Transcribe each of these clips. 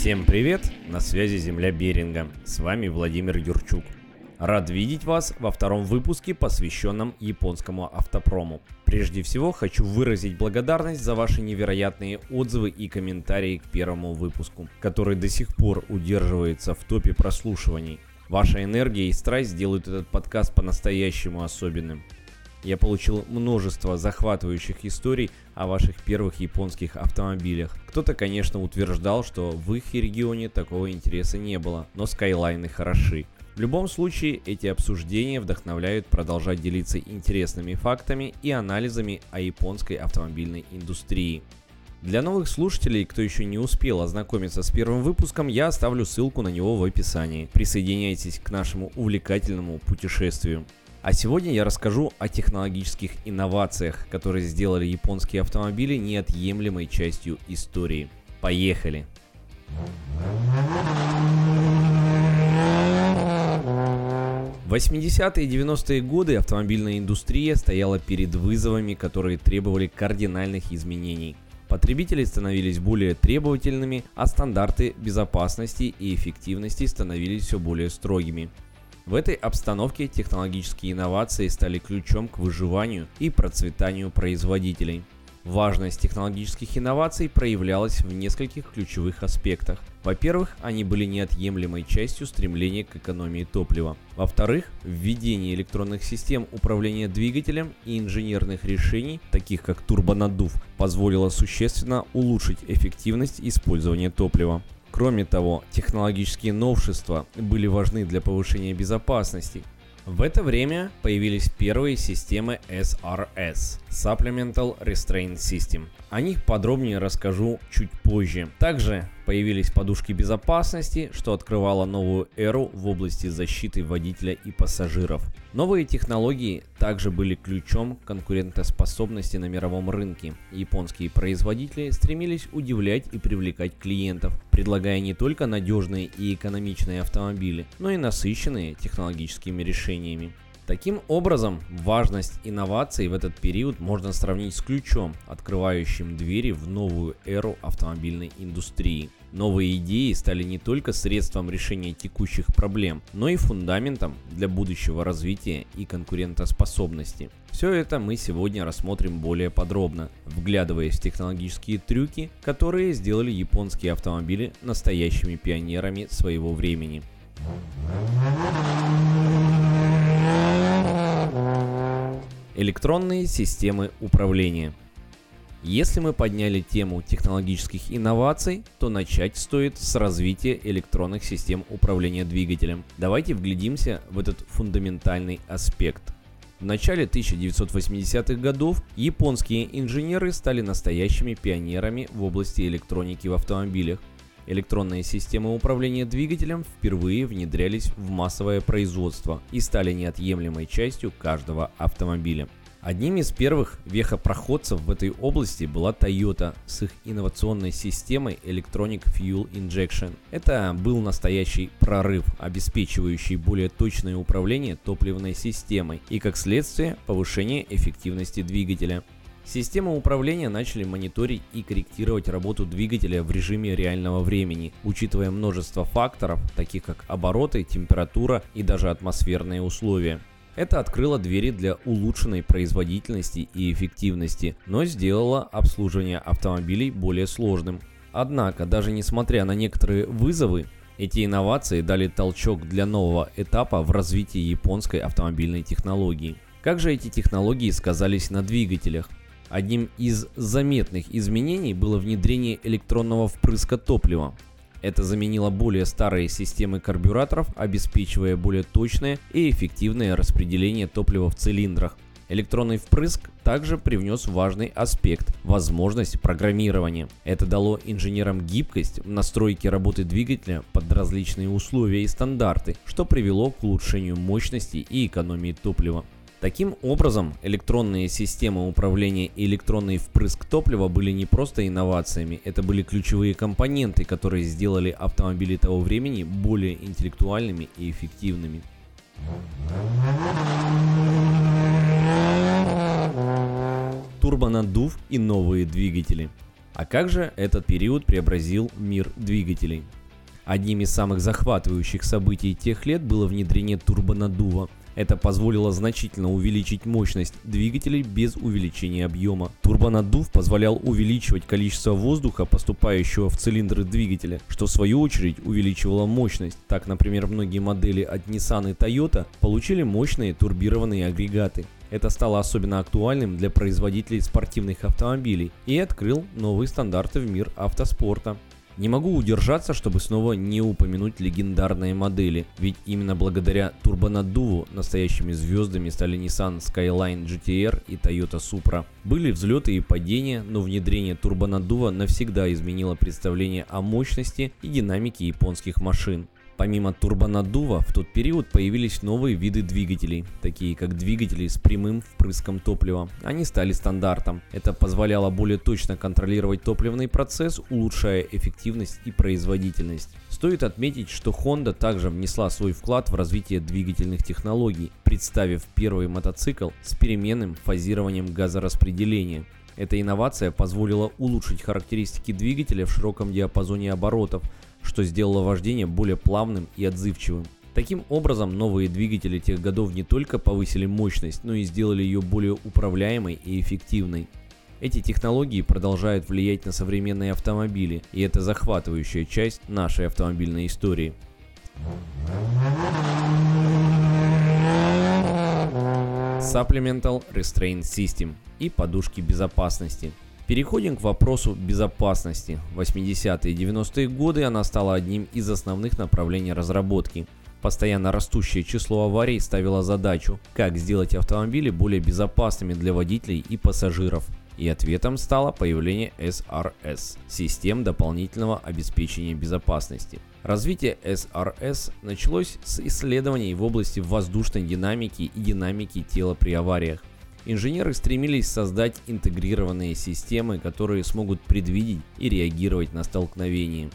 Всем привет! На связи Земля Беринга. С вами Владимир Юрчук. Рад видеть вас во втором выпуске, посвященном японскому автопрому. Прежде всего хочу выразить благодарность за ваши невероятные отзывы и комментарии к первому выпуску, который до сих пор удерживается в топе прослушиваний. Ваша энергия и страсть делают этот подкаст по-настоящему особенным. Я получил множество захватывающих историй о ваших первых японских автомобилях. Кто-то, конечно, утверждал, что в их регионе такого интереса не было, но скайлайны хороши. В любом случае, эти обсуждения вдохновляют продолжать делиться интересными фактами и анализами о японской автомобильной индустрии. Для новых слушателей, кто еще не успел ознакомиться с первым выпуском, я оставлю ссылку на него в описании. Присоединяйтесь к нашему увлекательному путешествию. А сегодня я расскажу о технологических инновациях, которые сделали японские автомобили неотъемлемой частью истории. Поехали! В 80-е и 90-е годы автомобильная индустрия стояла перед вызовами, которые требовали кардинальных изменений. Потребители становились более требовательными, а стандарты безопасности и эффективности становились все более строгими. В этой обстановке технологические инновации стали ключом к выживанию и процветанию производителей. Важность технологических инноваций проявлялась в нескольких ключевых аспектах. Во-первых, они были неотъемлемой частью стремления к экономии топлива. Во-вторых, введение электронных систем управления двигателем и инженерных решений, таких как турбонаддув, позволило существенно улучшить эффективность использования топлива. Кроме того, технологические новшества были важны для повышения безопасности. В это время появились первые системы SRS – Supplemental Restraint System. О них подробнее расскажу чуть позже. Также появились подушки безопасности, что открывало новую эру в области защиты водителя и пассажиров. Новые технологии также были ключом конкурентоспособности на мировом рынке. Японские производители стремились удивлять и привлекать клиентов, предлагая не только надежные и экономичные автомобили, но и насыщенные технологическими решениями. Таким образом, важность инноваций в этот период можно сравнить с ключом, открывающим двери в новую эру автомобильной индустрии. Новые идеи стали не только средством решения текущих проблем, но и фундаментом для будущего развития и конкурентоспособности. Все это мы сегодня рассмотрим более подробно, вглядываясь в технологические трюки, которые сделали японские автомобили настоящими пионерами своего времени. Электронные системы управления. Если мы подняли тему технологических инноваций, то начать стоит с развития электронных систем управления двигателем. Давайте вглядимся в этот фундаментальный аспект. В начале 1980-х годов японские инженеры стали настоящими пионерами в области электроники в автомобилях. Электронные системы управления двигателем впервые внедрялись в массовое производство и стали неотъемлемой частью каждого автомобиля. Одним из первых вехопроходцев в этой области была Toyota с их инновационной системой Electronic Fuel Injection. Это был настоящий прорыв, обеспечивающий более точное управление топливной системой и, как следствие, повышение эффективности двигателя. Системы управления начали мониторить и корректировать работу двигателя в режиме реального времени, учитывая множество факторов, таких как обороты, температура и даже атмосферные условия. Это открыло двери для улучшенной производительности и эффективности, но сделало обслуживание автомобилей более сложным. Однако, даже несмотря на некоторые вызовы, эти инновации дали толчок для нового этапа в развитии японской автомобильной технологии. Как же эти технологии сказались на двигателях? Одним из заметных изменений было внедрение электронного впрыска топлива. Это заменило более старые системы карбюраторов, обеспечивая более точное и эффективное распределение топлива в цилиндрах. Электронный впрыск также привнес важный аспект – возможность программирования. Это дало инженерам гибкость в настройке работы двигателя под различные условия и стандарты, что привело к улучшению мощности и экономии топлива. Таким образом, электронные системы управления и электронный впрыск топлива были не просто инновациями, это были ключевые компоненты, которые сделали автомобили того времени более интеллектуальными и эффективными. Турбонаддув и новые двигатели. А как же этот период преобразил мир двигателей? Одним из самых захватывающих событий тех лет было внедрение турбонаддува. Это позволило значительно увеличить мощность двигателей без увеличения объема. Турбонаддув позволял увеличивать количество воздуха, поступающего в цилиндры двигателя, что в свою очередь увеличивало мощность. Так, например, многие модели от Nissan и Toyota получили мощные турбированные агрегаты. Это стало особенно актуальным для производителей спортивных автомобилей и открыл новые стандарты в мир автоспорта. Не могу удержаться, чтобы снова не упомянуть легендарные модели, ведь именно благодаря турбонаддуву настоящими звездами стали Nissan Skyline GTR и Toyota Supra. Были взлеты и падения, но внедрение турбонаддува навсегда изменило представление о мощности и динамике японских машин. Помимо турбонаддува, в тот период появились новые виды двигателей, такие как двигатели с прямым впрыском топлива. Они стали стандартом. Это позволяло более точно контролировать топливный процесс, улучшая эффективность и производительность. Стоит отметить, что Honda также внесла свой вклад в развитие двигательных технологий, представив первый мотоцикл с переменным фазированием газораспределения. Эта инновация позволила улучшить характеристики двигателя в широком диапазоне оборотов, что сделало вождение более плавным и отзывчивым. Таким образом, новые двигатели тех годов не только повысили мощность, но и сделали ее более управляемой и эффективной. Эти технологии продолжают влиять на современные автомобили, и это захватывающая часть нашей автомобильной истории. Supplemental Restraint System и подушки безопасности – Переходим к вопросу безопасности. 80-е и 90-е годы она стала одним из основных направлений разработки. Постоянно растущее число аварий ставило задачу, как сделать автомобили более безопасными для водителей и пассажиров. И ответом стало появление SRS – систем дополнительного обеспечения безопасности. Развитие SRS началось с исследований в области воздушной динамики и динамики тела при авариях. Инженеры стремились создать интегрированные системы, которые смогут предвидеть и реагировать на столкновения.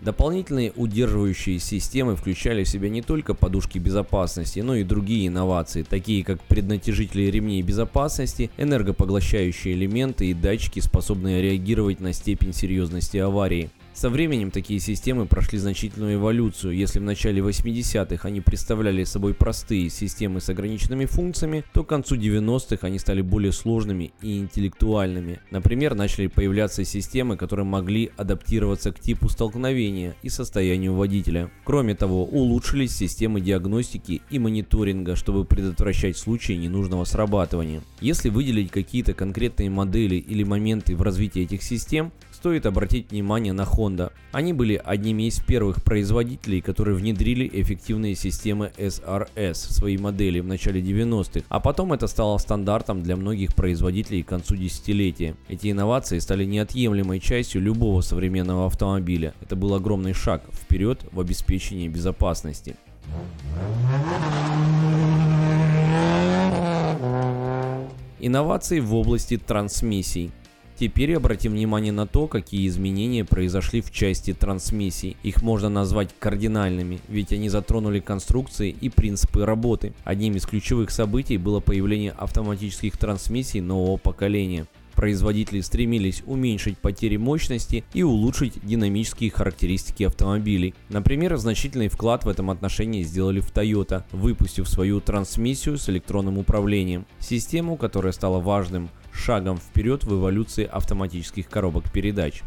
Дополнительные удерживающие системы включали в себя не только подушки безопасности, но и другие инновации, такие как преднатяжители ремней безопасности, энергопоглощающие элементы и датчики, способные реагировать на степень серьезности аварии. Со временем такие системы прошли значительную эволюцию. Если в начале 80-х они представляли собой простые системы с ограниченными функциями, то к концу 90-х они стали более сложными и интеллектуальными. Например, начали появляться системы, которые могли адаптироваться к типу столкновения и состоянию водителя. Кроме того, улучшились системы диагностики и мониторинга, чтобы предотвращать случаи ненужного срабатывания. Если выделить какие-то конкретные модели или моменты в развитии этих систем, стоит обратить внимание на Honda. Они были одними из первых производителей, которые внедрили эффективные системы SRS в свои модели в начале 90-х, а потом это стало стандартом для многих производителей к концу десятилетия. Эти инновации стали неотъемлемой частью любого современного автомобиля. Это был огромный шаг вперед в обеспечении безопасности. Инновации в области трансмиссий. Теперь обратим внимание на то, какие изменения произошли в части трансмиссий. Их можно назвать кардинальными, ведь они затронули конструкции и принципы работы. Одним из ключевых событий было появление автоматических трансмиссий нового поколения. Производители стремились уменьшить потери мощности и улучшить динамические характеристики автомобилей. Например, значительный вклад в этом отношении сделали в Toyota, выпустив свою трансмиссию с электронным управлением. Систему, которая стала важным шагом вперед в эволюции автоматических коробок передач.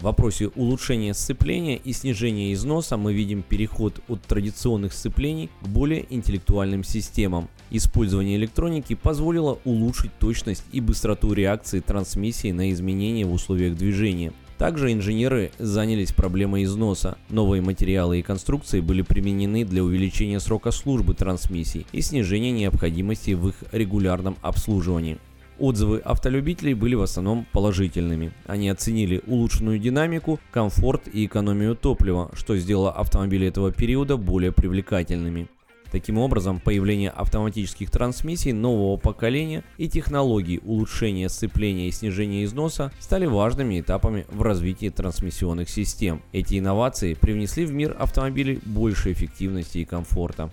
В вопросе улучшения сцепления и снижения износа мы видим переход от традиционных сцеплений к более интеллектуальным системам. Использование электроники позволило улучшить точность и быстроту реакции трансмиссии на изменения в условиях движения. Также инженеры занялись проблемой износа. Новые материалы и конструкции были применены для увеличения срока службы трансмиссий и снижения необходимости в их регулярном обслуживании. Отзывы автолюбителей были в основном положительными. Они оценили улучшенную динамику, комфорт и экономию топлива, что сделало автомобили этого периода более привлекательными. Таким образом, появление автоматических трансмиссий нового поколения и технологий улучшения сцепления и снижения износа стали важными этапами в развитии трансмиссионных систем. Эти инновации привнесли в мир автомобилей больше эффективности и комфорта.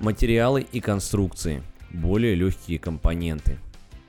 Материалы и конструкции. более легкие компоненты.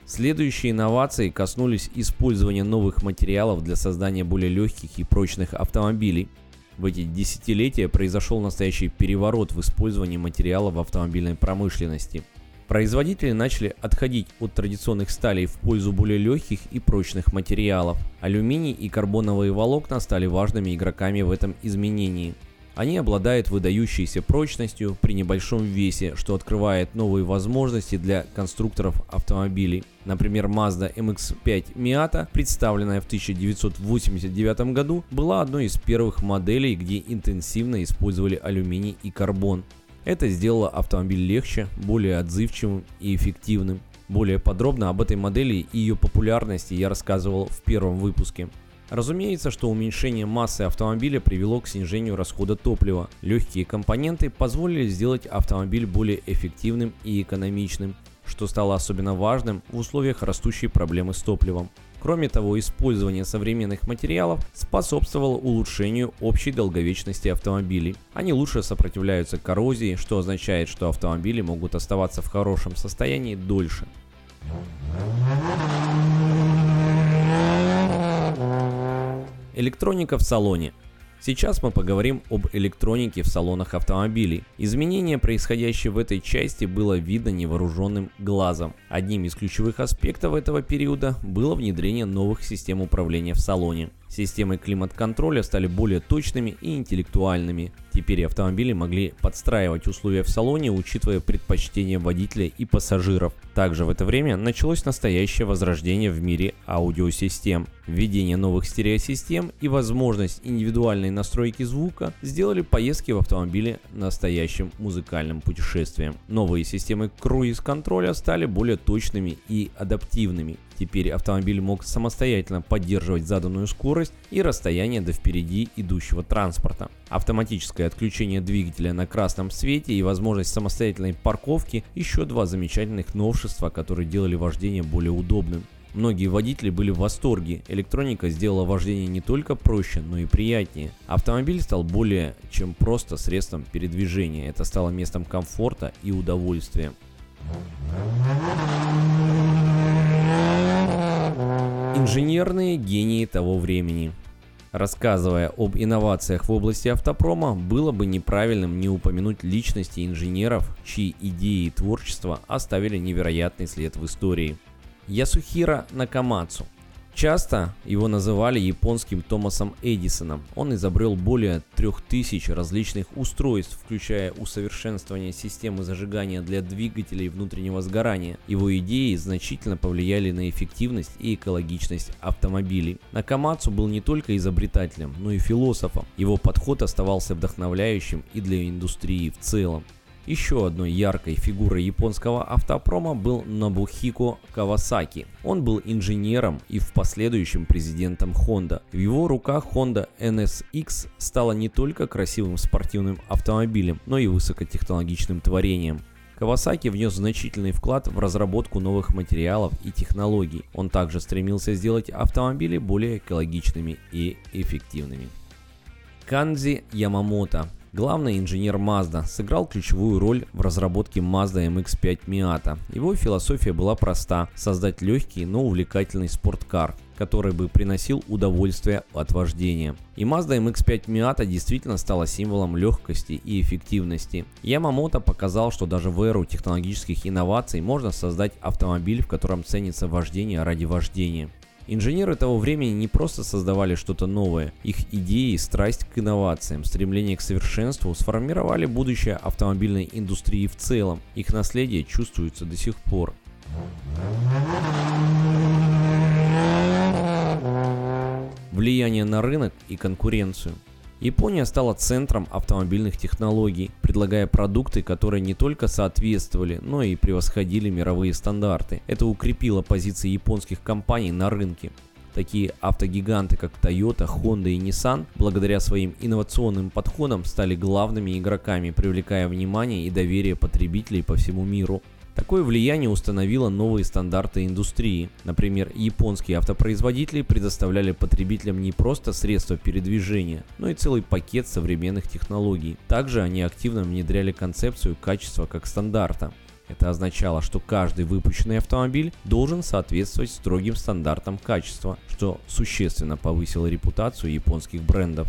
Следующие инновации коснулись использования новых материалов для создания более легких и прочных автомобилей. В эти десятилетия произошел настоящий переворот в использовании материалов в автомобильной промышленности. Производители начали отходить от традиционных сталей в пользу более легких и прочных материалов. Алюминий и карбоновые волокна стали важными игроками в этом изменении – они обладают выдающейся прочностью при небольшом весе, что открывает новые возможности для конструкторов автомобилей. Например, Mazda MX-5 Miata, представленная в 1989 году, была одной из первых моделей, где интенсивно использовали алюминий и карбон. Это сделало автомобиль легче, более отзывчивым и эффективным. Более подробно об этой модели и ее популярности я рассказывал в первом выпуске. Разумеется, что уменьшение массы автомобиля привело к снижению расхода топлива. Легкие компоненты позволили сделать автомобиль более эффективным и экономичным, что стало особенно важным в условиях растущей проблемы с топливом. Кроме того, использование современных материалов способствовало улучшению общей долговечности автомобилей. Они лучше сопротивляются коррозии, что означает, что автомобили могут оставаться в хорошем состоянии дольше. Электроника в салоне. Сейчас мы поговорим об электронике в салонах автомобилей. Изменение, происходящее в этой части, было видно невооруженным глазом. Одним из ключевых аспектов этого периода было внедрение новых систем управления в салоне. Системы климат-контроля стали более точными и интеллектуальными. Теперь автомобили могли подстраивать условия в салоне, учитывая предпочтения водителя и пассажиров. Также в это время началось настоящее возрождение в мире аудиосистем. Введение новых стереосистем и возможность индивидуальной настройки звука сделали поездки в автомобиле настоящим музыкальным путешествием. Новые системы круиз-контроля стали более точными и адаптивными. Теперь автомобиль мог самостоятельно поддерживать заданную скорость и расстояние до впереди идущего транспорта. Автоматическое отключение двигателя на красном свете и возможность самостоятельной парковки – еще два замечательных новшества, которые делали вождение более удобным. Многие водители были в восторге. Электроника сделала вождение не только проще, но и приятнее. Автомобиль стал более чем просто средством передвижения. Это стало местом комфорта и удовольствия. Инженерные гении того времени. Рассказывая об инновациях в области автопрома, было бы неправильным не упомянуть личности инженеров, чьи идеи и творчество оставили невероятный след в истории. Ясухира Накамацу – Часто его называли японским Томасом Эдисоном. Он изобрел более 3000 различных устройств, включая усовершенствование системы зажигания для двигателей внутреннего сгорания. Его идеи значительно повлияли на эффективность и экологичность автомобилей. Накамацу был не только изобретателем, но и философом. Его подход оставался вдохновляющим и для индустрии в целом. Еще одной яркой фигурой японского автопрома был Набухико Кавасаки. Он был инженером и в последующем президентом Honda. В его руках Honda NSX стала не только красивым спортивным автомобилем, но и высокотехнологичным творением. Кавасаки внес значительный вклад в разработку новых материалов и технологий. Он также стремился сделать автомобили более экологичными и эффективными. Канзи Ямамото Главный инженер Mazda сыграл ключевую роль в разработке Mazda MX-5 Miata. Его философия была проста – создать легкий, но увлекательный спорткар, который бы приносил удовольствие от вождения. И Mazda MX-5 Miata действительно стала символом легкости и эффективности. Ямамото показал, что даже в эру технологических инноваций можно создать автомобиль, в котором ценится вождение ради вождения. Инженеры того времени не просто создавали что-то новое, их идеи, страсть к инновациям, стремление к совершенству сформировали будущее автомобильной индустрии в целом. Их наследие чувствуется до сих пор. Влияние на рынок и конкуренцию – Япония стала центром автомобильных технологий, предлагая продукты, которые не только соответствовали, но и превосходили мировые стандарты. Это укрепило позиции японских компаний на рынке. Такие автогиганты, как Toyota, Honda и Nissan, благодаря своим инновационным подходам стали главными игроками, привлекая внимание и доверие потребителей по всему миру. Такое влияние установило новые стандарты индустрии. Например, японские автопроизводители предоставляли потребителям не просто средства передвижения, но и целый пакет современных технологий. Также они активно внедряли концепцию качества как стандарта. Это означало, что каждый выпущенный автомобиль должен соответствовать строгим стандартам качества, что существенно повысило репутацию японских брендов.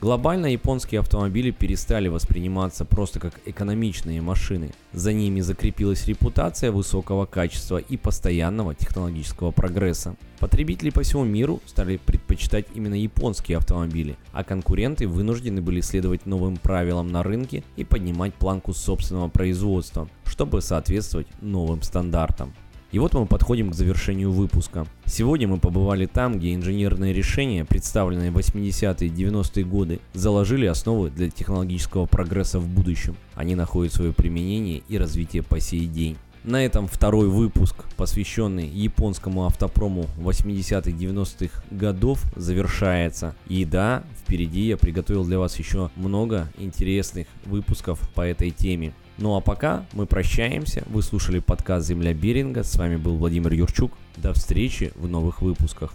Глобально японские автомобили перестали восприниматься просто как экономичные машины. За ними закрепилась репутация высокого качества и постоянного технологического прогресса. Потребители по всему миру стали предпочитать именно японские автомобили, а конкуренты вынуждены были следовать новым правилам на рынке и поднимать планку собственного производства, чтобы соответствовать новым стандартам. И вот мы подходим к завершению выпуска. Сегодня мы побывали там, где инженерные решения, представленные в 80-е и 90-е годы, заложили основы для технологического прогресса в будущем. Они находят свое применение и развитие по сей день. На этом второй выпуск, посвященный японскому автопрому 80-х 90-х годов, завершается. И да, впереди я приготовил для вас еще много интересных выпусков по этой теме. Ну а пока мы прощаемся. Вы слушали подкаст «Земля Беринга». С вами был Владимир Юрчук. До встречи в новых выпусках.